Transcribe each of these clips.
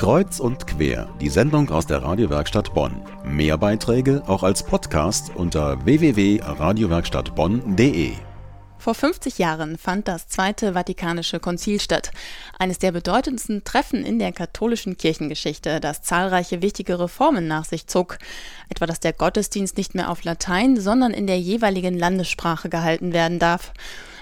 Kreuz und quer, die Sendung aus der Radiowerkstatt Bonn. Mehr Beiträge auch als Podcast unter www.radiowerkstattbonn.de. Vor 50 Jahren fand das Zweite Vatikanische Konzil statt, eines der bedeutendsten Treffen in der katholischen Kirchengeschichte, das zahlreiche wichtige Reformen nach sich zog, etwa dass der Gottesdienst nicht mehr auf Latein, sondern in der jeweiligen Landessprache gehalten werden darf.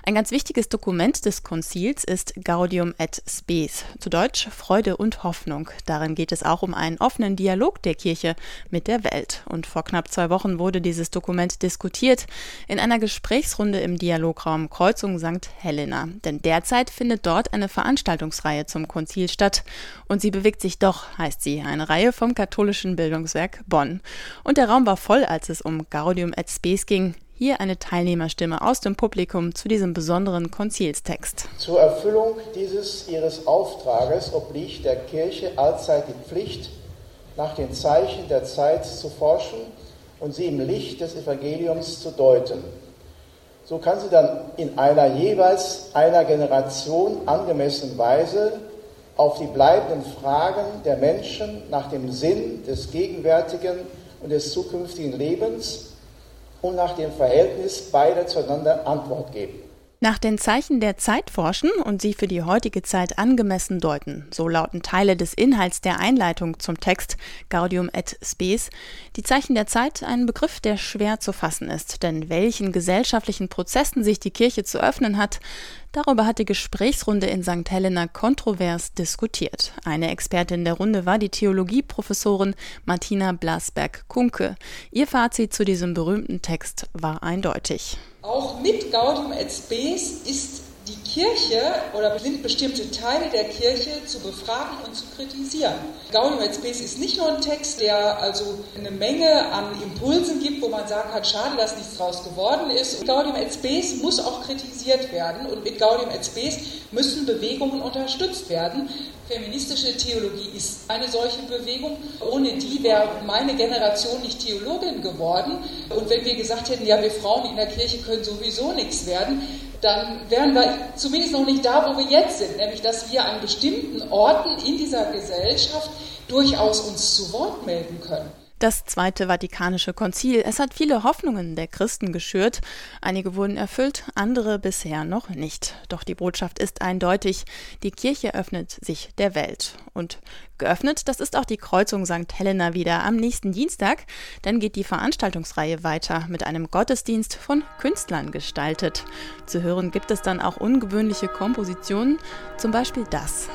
Ein ganz wichtiges Dokument des Konzils ist Gaudium et Spes, zu Deutsch Freude und Hoffnung. Darin geht es auch um einen offenen Dialog der Kirche mit der Welt. Und vor knapp zwei Wochen wurde dieses Dokument diskutiert in einer Gesprächsrunde im Dialograum Kreuzung St. Helena. Denn derzeit findet dort eine Veranstaltungsreihe zum Konzil statt. Und sie bewegt sich doch, heißt sie, eine Reihe vom katholischen Bildungswerk Bonn. Und der Raum war voll, als es um Gaudium et Spes ging. Hier eine Teilnehmerstimme aus dem Publikum zu diesem besonderen Konzilstext. Zur Erfüllung dieses ihres Auftrages obliegt der Kirche allzeit die Pflicht, nach den Zeichen der Zeit zu forschen und sie im Licht des Evangeliums zu deuten. So kann sie dann in einer jeweils einer Generation angemessenen Weise auf die bleibenden Fragen der Menschen nach dem Sinn des gegenwärtigen und des zukünftigen Lebens und nach dem Verhältnis beider zueinander Antwort geben. Nach den Zeichen der Zeit forschen und sie für die heutige Zeit angemessen deuten, so lauten Teile des Inhalts der Einleitung zum Text Gaudium et Spes. Die Zeichen der Zeit ein Begriff, der schwer zu fassen ist, denn welchen gesellschaftlichen Prozessen sich die Kirche zu öffnen hat, darüber hat die Gesprächsrunde in St. Helena kontrovers diskutiert. Eine Expertin der Runde war die Theologieprofessorin Martina Blasberg-Kunke. Ihr Fazit zu diesem berühmten Text war eindeutig. Auch mit Gaudium et Spes ist Kirche oder sind bestimmte Teile der Kirche zu befragen und zu kritisieren. Gaudium et Spes ist nicht nur ein Text, der also eine Menge an Impulsen gibt, wo man sagen kann, schade, dass nichts draus geworden ist. Gaudium et Spes muss auch kritisiert werden und mit Gaudium et Spes müssen Bewegungen unterstützt werden. Feministische Theologie ist eine solche Bewegung. Ohne die wäre meine Generation nicht Theologin geworden. Und wenn wir gesagt hätten, ja, wir Frauen in der Kirche können sowieso nichts werden, dann wären wir zumindest noch nicht da, wo wir jetzt sind, nämlich dass wir an bestimmten Orten in dieser Gesellschaft durchaus uns zu Wort melden können. Das Zweite Vatikanische Konzil. Es hat viele Hoffnungen der Christen geschürt. Einige wurden erfüllt, andere bisher noch nicht. Doch die Botschaft ist eindeutig. Die Kirche öffnet sich der Welt. Und geöffnet, das ist auch die Kreuzung St. Helena wieder am nächsten Dienstag. Dann geht die Veranstaltungsreihe weiter mit einem Gottesdienst von Künstlern gestaltet. Zu hören gibt es dann auch ungewöhnliche Kompositionen, zum Beispiel das.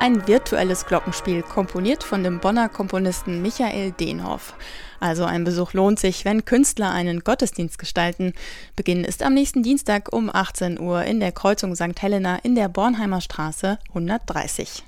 Ein virtuelles Glockenspiel, komponiert von dem Bonner Komponisten Michael Denhoff. Also ein Besuch lohnt sich, wenn Künstler einen Gottesdienst gestalten. Beginn ist am nächsten Dienstag um 18 Uhr in der Kreuzung St. Helena in der Bornheimer Straße 130.